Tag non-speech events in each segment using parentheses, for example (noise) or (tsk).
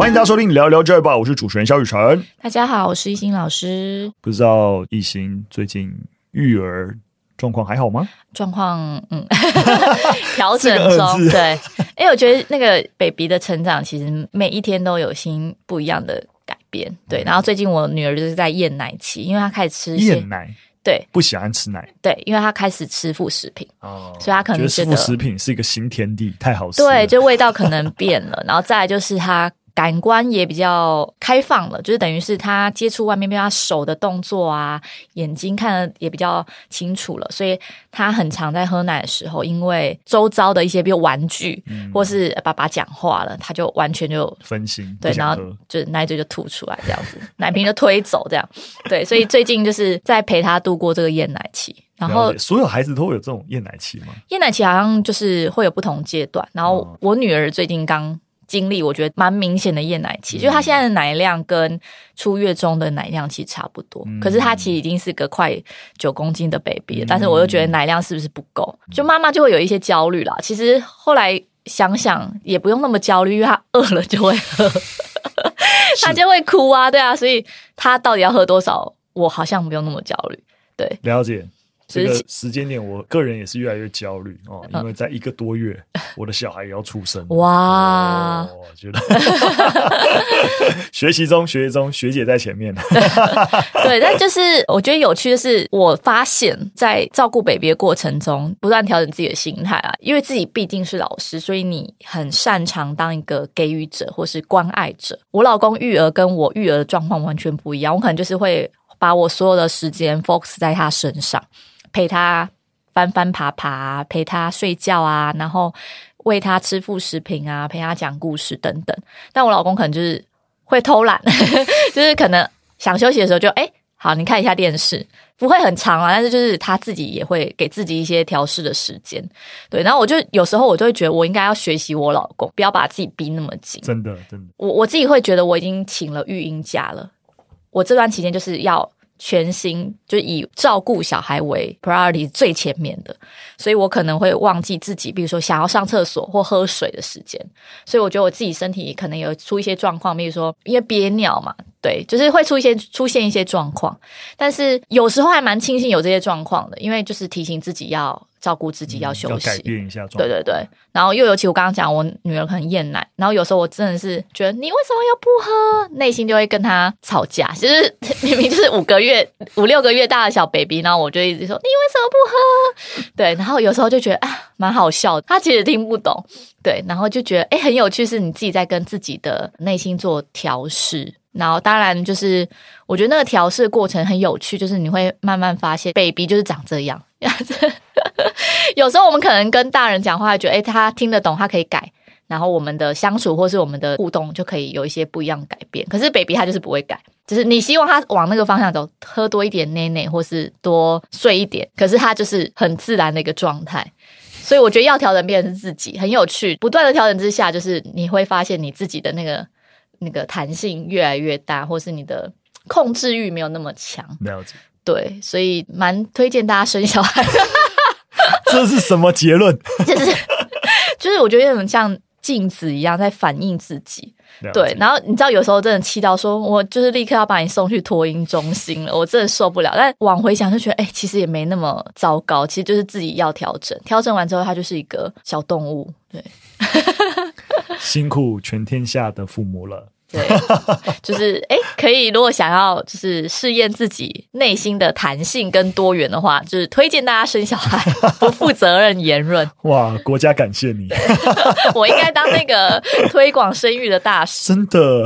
欢迎大家收听聊聊这吧，我是主持人肖雨辰。大家好，我是一心老师。不知道一心最近育儿状况还好吗？状况嗯，(laughs) 调整中。对，因为我觉得那个 baby 的成长，其实每一天都有新不一样的改变。对，然后最近我女儿就是在厌奶期，因为她开始吃厌奶。对，不喜欢吃奶。对，因为他开始吃副食品，哦，所以他可能觉得副食品是一个新天地，太好吃。对，就味道可能变了，然后再来就是他。感官也比较开放了，就是等于是他接触外面，比如他手的动作啊，眼睛看的也比较清楚了，所以他很常在喝奶的时候，因为周遭的一些比如玩具，嗯、或是爸爸讲话了，他就完全就分心，(laughs) 对，然后就奶嘴就吐出来这样子，奶瓶就推走这样，对，所以最近就是在陪他度过这个厌奶期，然后所有孩子都会有这种厌奶期吗？厌奶期好像就是会有不同阶段，然后我女儿最近刚。经历我觉得蛮明显的厌奶期，嗯、就是他现在的奶量跟出月中的奶量其实差不多，嗯、可是他其实已经是个快九公斤的 baby 了，嗯、但是我又觉得奶量是不是不够，就妈妈就会有一些焦虑啦。其实后来想想也不用那么焦虑，因为他饿了就会喝，(laughs) 他就会哭啊，对啊，所以他到底要喝多少，我好像不用那么焦虑。对，了解。这个时间点，我个人也是越来越焦虑哦，因为在一个多月，(laughs) 我的小孩也要出生。哇，我觉得 (laughs) 学习中，学习中，学姐在前面。(laughs) 对，但就是我觉得有趣的是，我发现，在照顾 baby 的过程中，不断调整自己的心态啊，因为自己毕竟是老师，所以你很擅长当一个给予者或是关爱者。我老公育儿跟我育儿的状况完全不一样，我可能就是会把我所有的时间 focus 在他身上。陪他翻翻爬爬，陪他睡觉啊，然后喂他吃副食品啊，陪他讲故事等等。但我老公可能就是会偷懒，(laughs) 就是可能想休息的时候就哎，好，你看一下电视，不会很长啊，但是就是他自己也会给自己一些调试的时间。对，然后我就有时候我就会觉得我应该要学习我老公，不要把自己逼那么紧。真的，真的，我我自己会觉得我已经请了育婴假了，我这段期间就是要。全心就以照顾小孩为 priority 最前面的，所以我可能会忘记自己，比如说想要上厕所或喝水的时间。所以我觉得我自己身体可能有出一些状况，比如说因为憋尿嘛，对，就是会出一些出现一些状况。但是有时候还蛮庆幸有这些状况的，因为就是提醒自己要。照顾自己要休息，改变一下状态。对对对，然后又尤其我刚刚讲，我女儿很厌奶，然后有时候我真的是觉得你为什么要不喝，内心就会跟她吵架。其实 (laughs) 明明就是五个月、五六个月大的小 baby，然后我就一直说你为什么不喝？对，然后有时候就觉得啊，蛮好笑的。她其实听不懂，对，然后就觉得哎，很有趣，是你自己在跟自己的内心做调试。然后当然就是我觉得那个调试过程很有趣，就是你会慢慢发现 baby 就是长这样。(laughs) 有时候我们可能跟大人讲话，觉得诶他听得懂，他可以改，然后我们的相处或是我们的互动就可以有一些不一样改变。可是 baby 他就是不会改，就是你希望他往那个方向走，喝多一点奶奶，或是多睡一点，可是他就是很自然的一个状态。所以我觉得要调整变成是自己，很有趣。不断的调整之下，就是你会发现你自己的那个那个弹性越来越大，或是你的 (tsk) 控制欲没有那么强。了解。对，所以蛮推荐大家生小孩。(laughs) 这是什么结论？就 (laughs) 是就是，我觉得有点像镜子一样在反映自己。解对，然后你知道，有时候真的气到说，我就是立刻要把你送去托婴中心了，我真的受不了。但往回想，就觉得哎、欸，其实也没那么糟糕，其实就是自己要调整。调整完之后，它就是一个小动物。对，(laughs) 辛苦全天下的父母了。对，(laughs) 就是哎，可以。如果想要就是试验自己内心的弹性跟多元的话，就是推荐大家生小孩。(laughs) 不负责任言论。哇，国家感谢你。我应该当那个推广生育的大使。真的。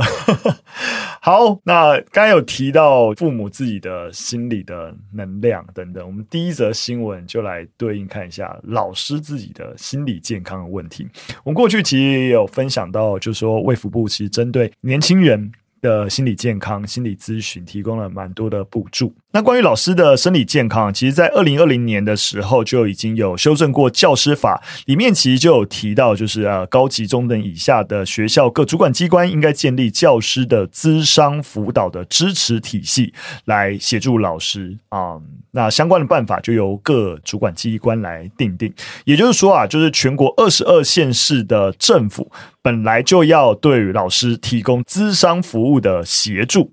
好，那刚有提到父母自己的心理的能量等等，我们第一则新闻就来对应看一下老师自己的心理健康的问题。我们过去其实也有分享到，就是说卫福部其实针对年轻人的心理健康、心理咨询提供了蛮多的补助。那关于老师的生理健康，其实，在二零二零年的时候就已经有修正过教师法，里面其实就有提到，就是呃，高级中等以下的学校各主管机关应该建立教师的咨商辅导的支持体系，来协助老师啊、嗯。那相关的办法就由各主管机关来定定。也就是说啊，就是全国二十二县市的政府本来就要对老师提供咨商服务的协助。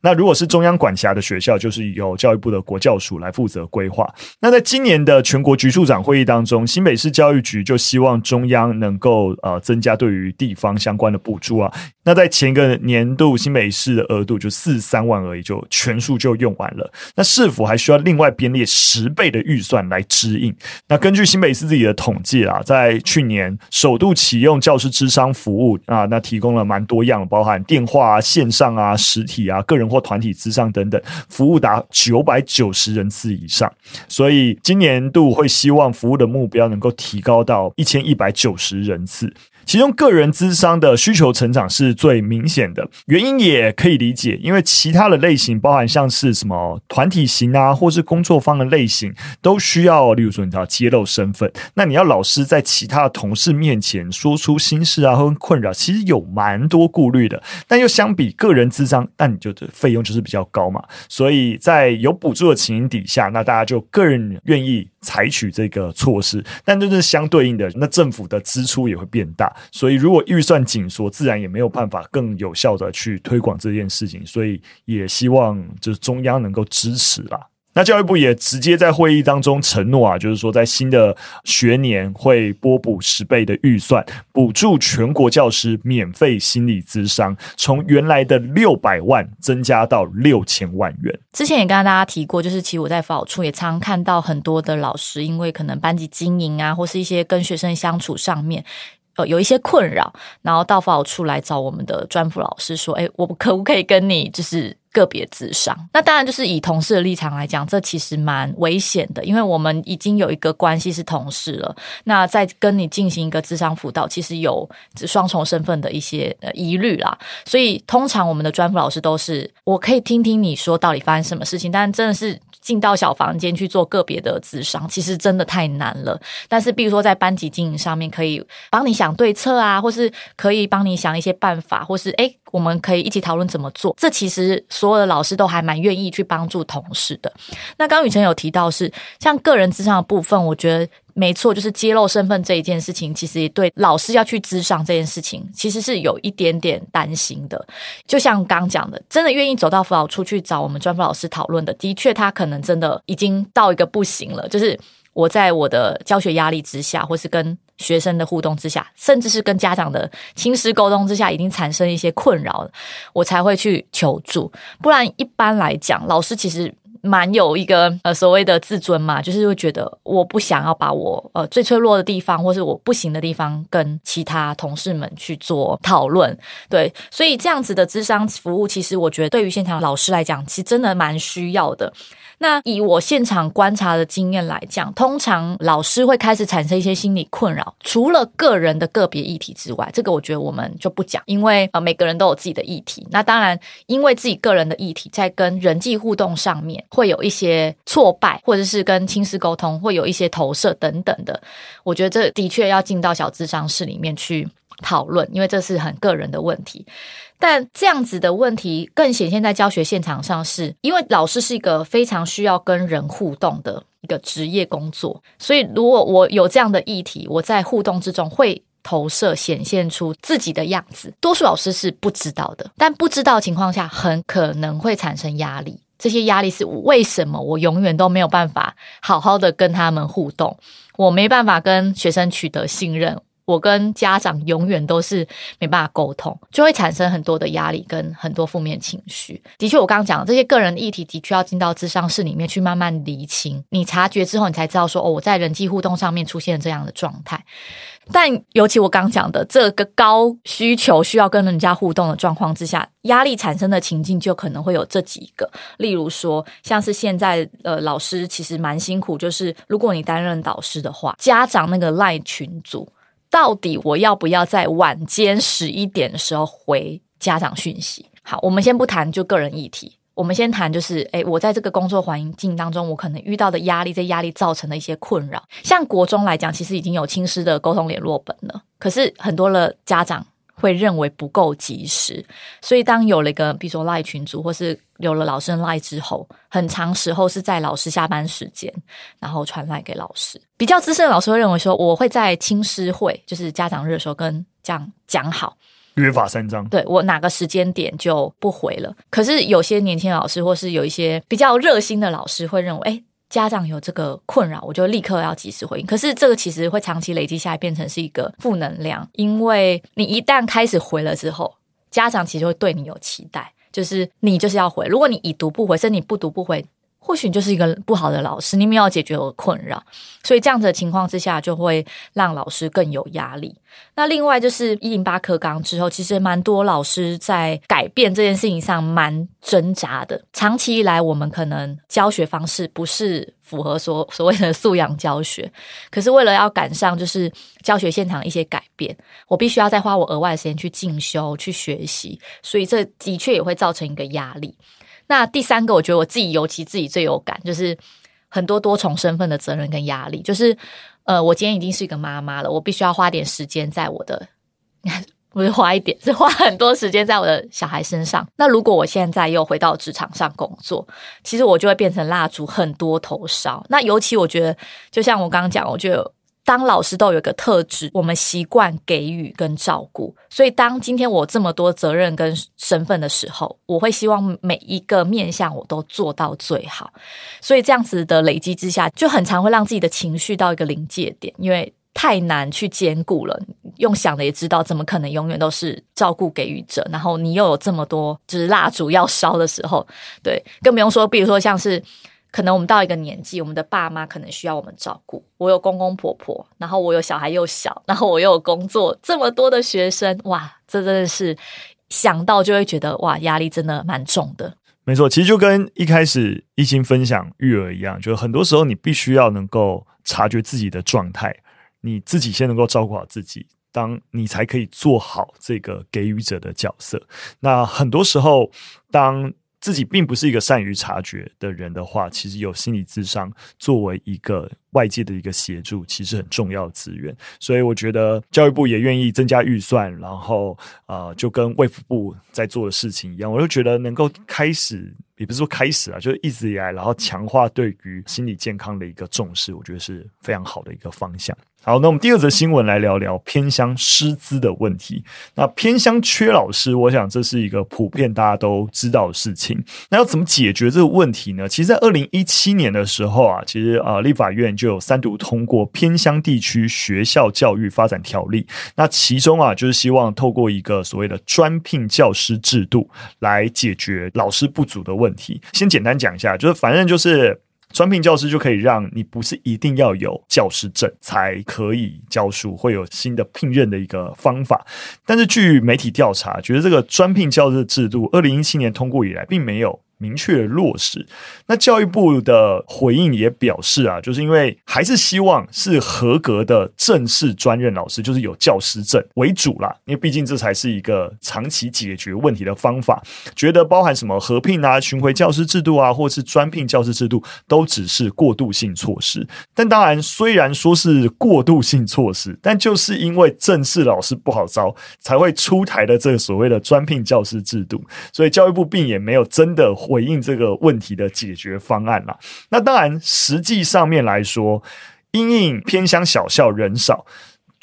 那如果是中央管辖的学校，就是由教育部的国教署来负责规划。那在今年的全国局处长会议当中，新北市教育局就希望中央能够呃增加对于地方相关的补助啊。那在前一个年度新北市的额度就四三万而已，就全数就用完了。那是否还需要另外编列十倍的预算来支应？那根据新北市自己的统计啊，在去年首度启用教师智商服务啊，那提供了蛮多样，包含电话啊、线上啊、实体啊、啊个人或团体之上等等，服务达九百九十人次以上。所以今年度会希望服务的目标能够提高到一千一百九十人次。其中个人咨商的需求成长是最明显的，原因也可以理解，因为其他的类型，包含像是什么团体型啊，或是工作方的类型，都需要，例如说你知道揭露身份，那你要老师在其他的同事面前说出心事啊，或困扰，其实有蛮多顾虑的。但又相比个人咨商，那你就费用就是比较高嘛，所以在有补助的情形底下，那大家就个人愿意采取这个措施，但就是相对应的，那政府的支出也会变大。所以，如果预算紧缩，自然也没有办法更有效的去推广这件事情。所以，也希望就是中央能够支持啦。那教育部也直接在会议当中承诺啊，就是说在新的学年会拨补十倍的预算，补助全国教师免费心理咨商，从原来的六百万增加到六千万元。之前也跟大家提过，就是其实我在辅导处也常看到很多的老师，因为可能班级经营啊，或是一些跟学生相处上面。呃，有一些困扰，然后到辅导处来找我们的专辅老师说：“哎，我可不可以跟你就是个别智商？”那当然就是以同事的立场来讲，这其实蛮危险的，因为我们已经有一个关系是同事了。那在跟你进行一个智商辅导，其实有双重身份的一些呃疑虑啦。所以通常我们的专辅老师都是，我可以听听你说到底发生什么事情，但真的是。进到小房间去做个别的智商，其实真的太难了。但是，比如说在班级经营上面，可以帮你想对策啊，或是可以帮你想一些办法，或是诶，我们可以一起讨论怎么做。这其实所有的老师都还蛮愿意去帮助同事的。那刚雨辰有提到是像个人咨商的部分，我觉得。没错，就是揭露身份这一件事情，其实也对老师要去咨商这件事情，其实是有一点点担心的。就像刚讲的，真的愿意走到辅导处去找我们专辅老师讨论的，的确他可能真的已经到一个不行了。就是我在我的教学压力之下，或是跟学生的互动之下，甚至是跟家长的亲师沟通之下，已经产生一些困扰了，我才会去求助。不然一般来讲，老师其实。蛮有一个呃所谓的自尊嘛，就是会觉得我不想要把我呃最脆弱的地方，或是我不行的地方，跟其他同事们去做讨论。对，所以这样子的智商服务，其实我觉得对于现场老师来讲，其实真的蛮需要的。那以我现场观察的经验来讲，通常老师会开始产生一些心理困扰，除了个人的个别议题之外，这个我觉得我们就不讲，因为呃每个人都有自己的议题。那当然，因为自己个人的议题，在跟人际互动上面会有一些挫败，或者是跟亲师沟通会有一些投射等等的，我觉得这的确要进到小智商室里面去讨论，因为这是很个人的问题。但这样子的问题更显现在教学现场上是，因为老师是一个非常需要跟人互动的一个职业工作，所以如果我有这样的议题，我在互动之中会投射显现出自己的样子，多数老师是不知道的，但不知道情况下，很可能会产生压力。这些压力是为什么？我永远都没有办法好好的跟他们互动，我没办法跟学生取得信任。我跟家长永远都是没办法沟通，就会产生很多的压力跟很多负面情绪。的确，我刚刚讲这些个人议题，的确要进到智商室里面去慢慢厘清。你察觉之后，你才知道说，哦，我在人际互动上面出现这样的状态。但尤其我刚讲的这个高需求需要跟人家互动的状况之下，压力产生的情境就可能会有这几个。例如说，像是现在呃，老师其实蛮辛苦，就是如果你担任导师的话，家长那个赖群组。到底我要不要在晚间十一点的时候回家长讯息？好，我们先不谈就个人议题，我们先谈，就是诶，我在这个工作环境当中，我可能遇到的压力，这压力造成的一些困扰。像国中来讲，其实已经有亲师的沟通联络本了，可是很多的家长会认为不够及时，所以当有了一个，比如说 LINE 群组，或是有了老师的 LINE 之后，很长时候是在老师下班时间，然后传 LINE 给老师。比较资深的老师会认为说，我会在青师会，就是家长日的时候跟这样讲好。约法三章，对，我哪个时间点就不回了。可是有些年轻老师，或是有一些比较热心的老师，会认为，哎，家长有这个困扰，我就立刻要及时回应。可是这个其实会长期累积下来，变成是一个负能量，因为你一旦开始回了之后，家长其实会对你有期待，就是你就是要回。如果你已读不回，甚至你不读不回。或许你就是一个不好的老师，你没有解决我的困扰，所以这样子的情况之下，就会让老师更有压力。那另外就是一零八课纲之后，其实蛮多老师在改变这件事情上蛮挣扎的。长期以来，我们可能教学方式不是符合所所谓的素养教学，可是为了要赶上就是教学现场一些改变，我必须要再花我额外的时间去进修、去学习，所以这的确也会造成一个压力。那第三个，我觉得我自己尤其自己最有感，就是很多多重身份的责任跟压力。就是，呃，我今天已经是一个妈妈了，我必须要花点时间在我的，(laughs) 不是花一点，是花很多时间在我的小孩身上。那如果我现在又回到职场上工作，其实我就会变成蜡烛很多头烧。那尤其我觉得，就像我刚刚讲，我觉得。当老师都有一个特质，我们习惯给予跟照顾，所以当今天我这么多责任跟身份的时候，我会希望每一个面向我都做到最好。所以这样子的累积之下，就很常会让自己的情绪到一个临界点，因为太难去兼顾了。用想的也知道，怎么可能永远都是照顾给予者？然后你又有这么多就是蜡烛要烧的时候，对，更不用说，比如说像是。可能我们到一个年纪，我们的爸妈可能需要我们照顾。我有公公婆婆，然后我有小孩又小，然后我又有工作，这么多的学生，哇，这真的是想到就会觉得哇，压力真的蛮重的。没错，其实就跟一开始一心分享育儿一样，就是很多时候你必须要能够察觉自己的状态，你自己先能够照顾好自己，当你才可以做好这个给予者的角色。那很多时候，当自己并不是一个善于察觉的人的话，其实有心理智商作为一个外界的一个协助，其实很重要的资源。所以我觉得教育部也愿意增加预算，然后呃，就跟卫福部在做的事情一样，我就觉得能够开始，也不是说开始啊，就是一直以来，然后强化对于心理健康的一个重视，我觉得是非常好的一个方向。好，那我们第二则新闻来聊聊偏乡师资的问题。那偏乡缺老师，我想这是一个普遍大家都知道的事情。那要怎么解决这个问题呢？其实，在二零一七年的时候啊，其实啊，立法院就就有三读通过《偏乡地区学校教育发展条例》。那其中啊，就是希望透过一个所谓的专聘教师制度来解决老师不足的问题。先简单讲一下，就是反正就是。专聘教师就可以让你不是一定要有教师证才可以教书，会有新的聘任的一个方法。但是据媒体调查，觉得这个专聘教师制度，二零一七年通过以来，并没有。明确落实，那教育部的回应也表示啊，就是因为还是希望是合格的正式专任老师，就是有教师证为主啦，因为毕竟这才是一个长期解决问题的方法。觉得包含什么合聘啊、巡回教师制度啊，或是专聘教师制度，都只是过渡性措施。但当然，虽然说是过渡性措施，但就是因为正式老师不好招，才会出台的这个所谓的专聘教师制度。所以教育部并也没有真的。回应这个问题的解决方案啦。那当然，实际上面来说，因应偏乡小校人少。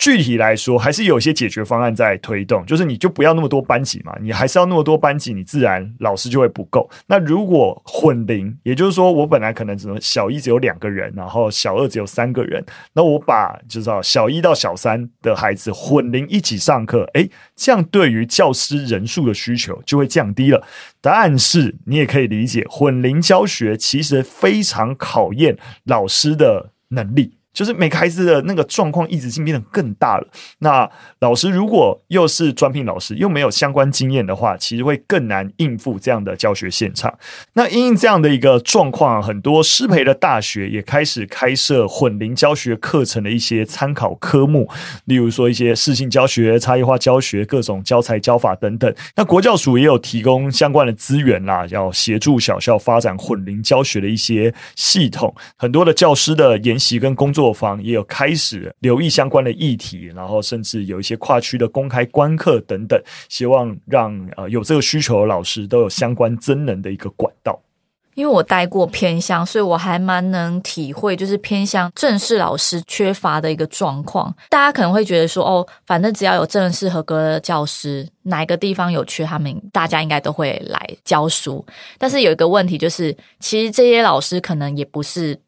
具体来说，还是有一些解决方案在推动，就是你就不要那么多班级嘛，你还是要那么多班级，你自然老师就会不够。那如果混龄，也就是说，我本来可能只能小一只有两个人，然后小二只有三个人，那我把就是小一到小三的孩子混龄一起上课，诶，这样对于教师人数的需求就会降低了。但是你也可以理解，混龄教学其实非常考验老师的能力。就是每个孩子的那个状况一直性变得更大了。那老师如果又是专聘老师，又没有相关经验的话，其实会更难应付这样的教学现场。那因应这样的一个状况，很多师培的大学也开始开设混龄教学课程的一些参考科目，例如说一些适性教学、差异化教学、各种教材教法等等。那国教署也有提供相关的资源啦，要协助小校发展混龄教学的一些系统。很多的教师的研习跟工作。作坊也有开始留意相关的议题，然后甚至有一些跨区的公开观课等等，希望让呃有这个需求的老师都有相关增能的一个管道。因为我待过偏乡，所以我还蛮能体会，就是偏乡正式老师缺乏的一个状况。大家可能会觉得说，哦，反正只要有正式合格的教师，哪一个地方有缺，他们大家应该都会来教书。但是有一个问题就是，其实这些老师可能也不是。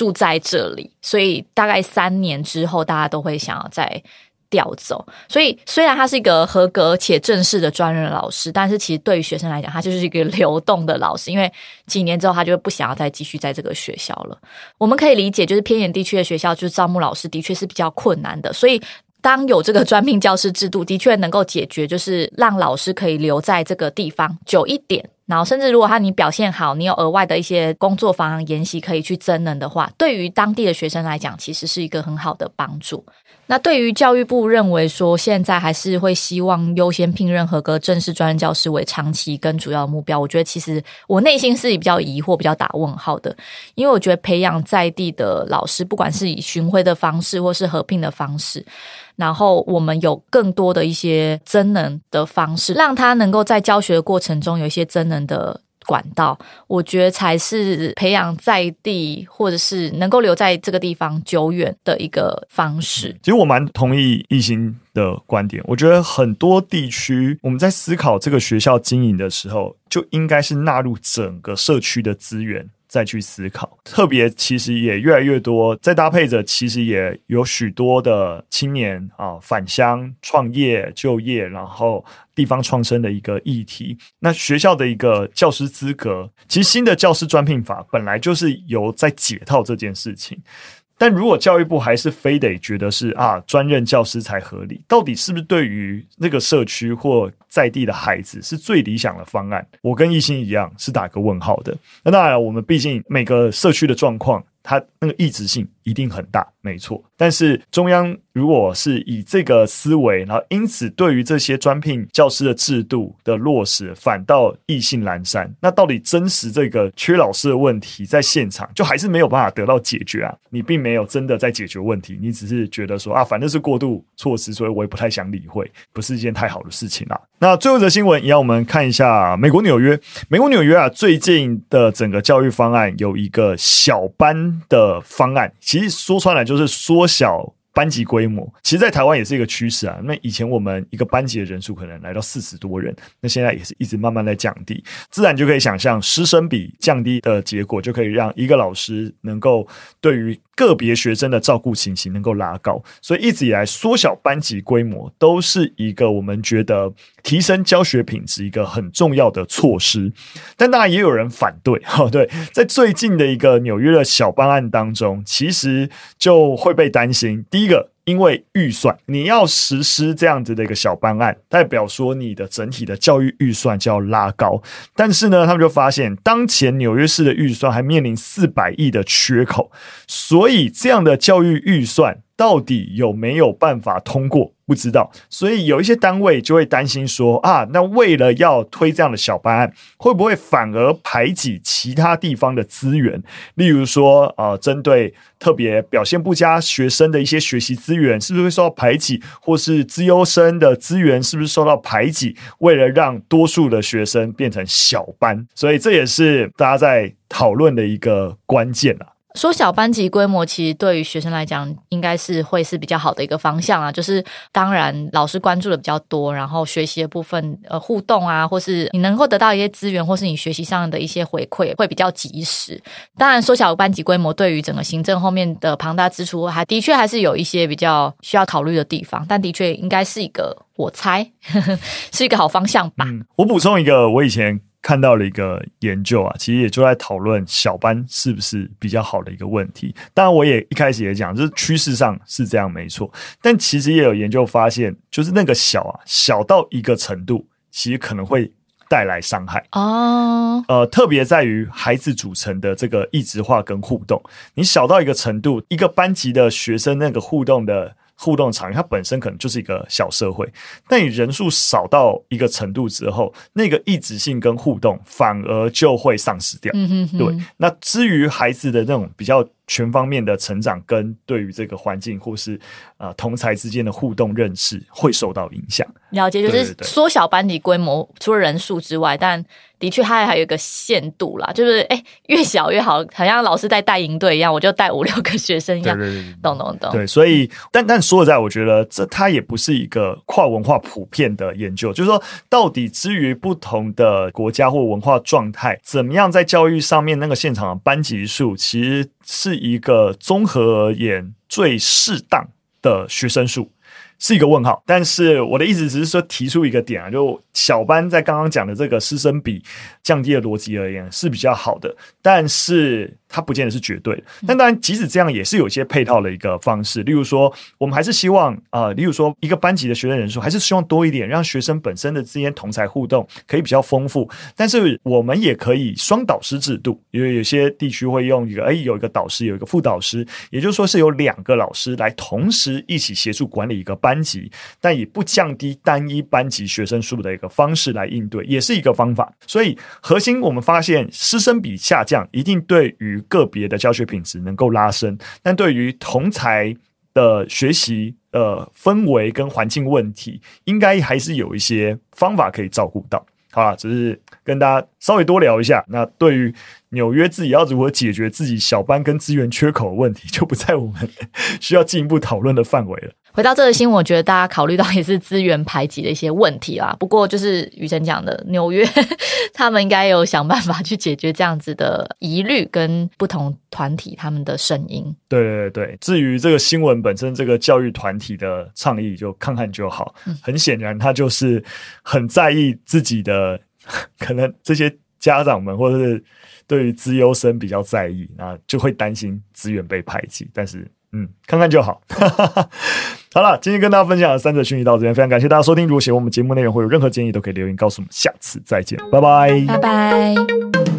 住在这里，所以大概三年之后，大家都会想要再调走。所以虽然他是一个合格且正式的专任老师，但是其实对于学生来讲，他就是一个流动的老师。因为几年之后，他就不想要再继续在这个学校了。我们可以理解，就是偏远地区的学校，就是招募老师的确是比较困难的。所以当有这个专聘教师制度，的确能够解决，就是让老师可以留在这个地方久一点。然后，甚至如果他你表现好，你有额外的一些工作坊研习可以去增能的话，对于当地的学生来讲，其实是一个很好的帮助。那对于教育部认为说，现在还是会希望优先聘任合格正式专任教师为长期跟主要目标，我觉得其实我内心是比较疑惑、比较打问号的，因为我觉得培养在地的老师，不管是以巡回的方式或是合并的方式。然后我们有更多的一些增能的方式，让他能够在教学的过程中有一些增能的管道，我觉得才是培养在地或者是能够留在这个地方久远的一个方式。其实我蛮同意艺兴的观点，我觉得很多地区我们在思考这个学校经营的时候，就应该是纳入整个社区的资源。再去思考，特别其实也越来越多，再搭配着，其实也有许多的青年啊返乡创业就业，然后地方创生的一个议题。那学校的一个教师资格，其实新的教师专聘法本来就是有在解套这件事情。但如果教育部还是非得觉得是啊专任教师才合理，到底是不是对于那个社区或在地的孩子是最理想的方案？我跟一心一样是打个问号的。那当然，我们毕竟每个社区的状况。它那个异质性一定很大，没错。但是中央如果是以这个思维，然后因此对于这些专聘教师的制度的落实，反倒意兴阑珊，那到底真实这个缺老师的问题在现场就还是没有办法得到解决啊？你并没有真的在解决问题，你只是觉得说啊，反正是过渡措施，所以我也不太想理会，不是一件太好的事情啊。那最后一则新闻也让我们看一下美国纽约，美国纽约啊，最近的整个教育方案有一个小班。的方案其实说穿了就是缩小班级规模，其实，在台湾也是一个趋势啊。那以前我们一个班级的人数可能来到四十多人，那现在也是一直慢慢在降低，自然就可以想象师生比降低的结果，就可以让一个老师能够对于个别学生的照顾情形能够拉高。所以一直以来，缩小班级规模都是一个我们觉得提升教学品质一个很重要的措施。但当然也有人反对，哈，(laughs) 对，在最近的一个纽约的小班案当中，其实就会被担心。第一个，因为预算，你要实施这样子的一个小方案，代表说你的整体的教育预算就要拉高。但是呢，他们就发现，当前纽约市的预算还面临四百亿的缺口，所以这样的教育预算。到底有没有办法通过？不知道，所以有一些单位就会担心说啊，那为了要推这样的小班案，会不会反而排挤其他地方的资源？例如说，呃，针对特别表现不佳学生的一些学习资源，是不是会受到排挤？或是资优生的资源是不是受到排挤？为了让多数的学生变成小班，所以这也是大家在讨论的一个关键啊。缩小班级规模，其实对于学生来讲，应该是会是比较好的一个方向啊。就是当然，老师关注的比较多，然后学习的部分，呃，互动啊，或是你能够得到一些资源，或是你学习上的一些回馈，会比较及时。当然，缩小班级规模对于整个行政后面的庞大支出，还的确还是有一些比较需要考虑的地方。但的确应该是一个，我猜 (laughs) 是一个好方向吧。我补充一个，我以前。看到了一个研究啊，其实也就在讨论小班是不是比较好的一个问题。当然，我也一开始也讲，就是趋势上是这样没错，但其实也有研究发现，就是那个小啊，小到一个程度，其实可能会带来伤害哦。呃，特别在于孩子组成的这个异质化跟互动，你小到一个程度，一个班级的学生那个互动的。互动场域，它本身可能就是一个小社会，但你人数少到一个程度之后，那个一直性跟互动反而就会丧失掉。嗯哼哼。对，那至于孩子的那种比较。全方面的成长跟对于这个环境或是呃同才之间的互动认识会受到影响。了解，就是缩小班级规模，除了人数之外，但的确它还有一个限度啦，就是哎越小越好，好像老师在带营队一样，我就带五六个学生一样，懂懂懂。对，所以但但说实在，我觉得这它也不是一个跨文化普遍的研究，就是说到底至于不同的国家或文化状态，怎么样在教育上面那个现场的班级数，其实。是一个综合而言最适当的学生数。是一个问号，但是我的意思只是说提出一个点啊，就小班在刚刚讲的这个师生比降低的逻辑而言是比较好的，但是它不见得是绝对的。但当然，即使这样，也是有一些配套的一个方式，例如说，我们还是希望啊、呃，例如说一个班级的学生人数还是希望多一点，让学生本身的之间同才互动可以比较丰富。但是我们也可以双导师制度，因为有些地区会用一个，哎，有一个导师，有一个副导师，也就是说是有两个老师来同时一起协助管理一个班。班级，但以不降低单一班级学生数的一个方式来应对，也是一个方法。所以核心我们发现，师生比下降一定对于个别的教学品质能够拉升，但对于同才的学习呃氛围跟环境问题，应该还是有一些方法可以照顾到。好了，只是跟大家稍微多聊一下。那对于纽约自己要如何解决自己小班跟资源缺口的问题，就不在我们 (laughs) 需要进一步讨论的范围了。回到这个新闻，我觉得大家考虑到也是资源排挤的一些问题啦。(laughs) 不过就是雨辰讲的，纽约 (laughs) 他们应该有想办法去解决这样子的疑虑，跟不同团体他们的声音。对对对，至于这个新闻本身，这个教育团体的倡议就看看就好。很显然，他就是很在意自己的，(laughs) 可能这些家长们或者是对于资优生比较在意，那就会担心资源被排挤。但是。嗯，看看就好。(laughs) 好了，今天跟大家分享的三则讯息到这边，非常感谢大家收听。如果喜欢我们节目内容，会有任何建议，都可以留言告诉我们。下次再见，拜拜，拜拜。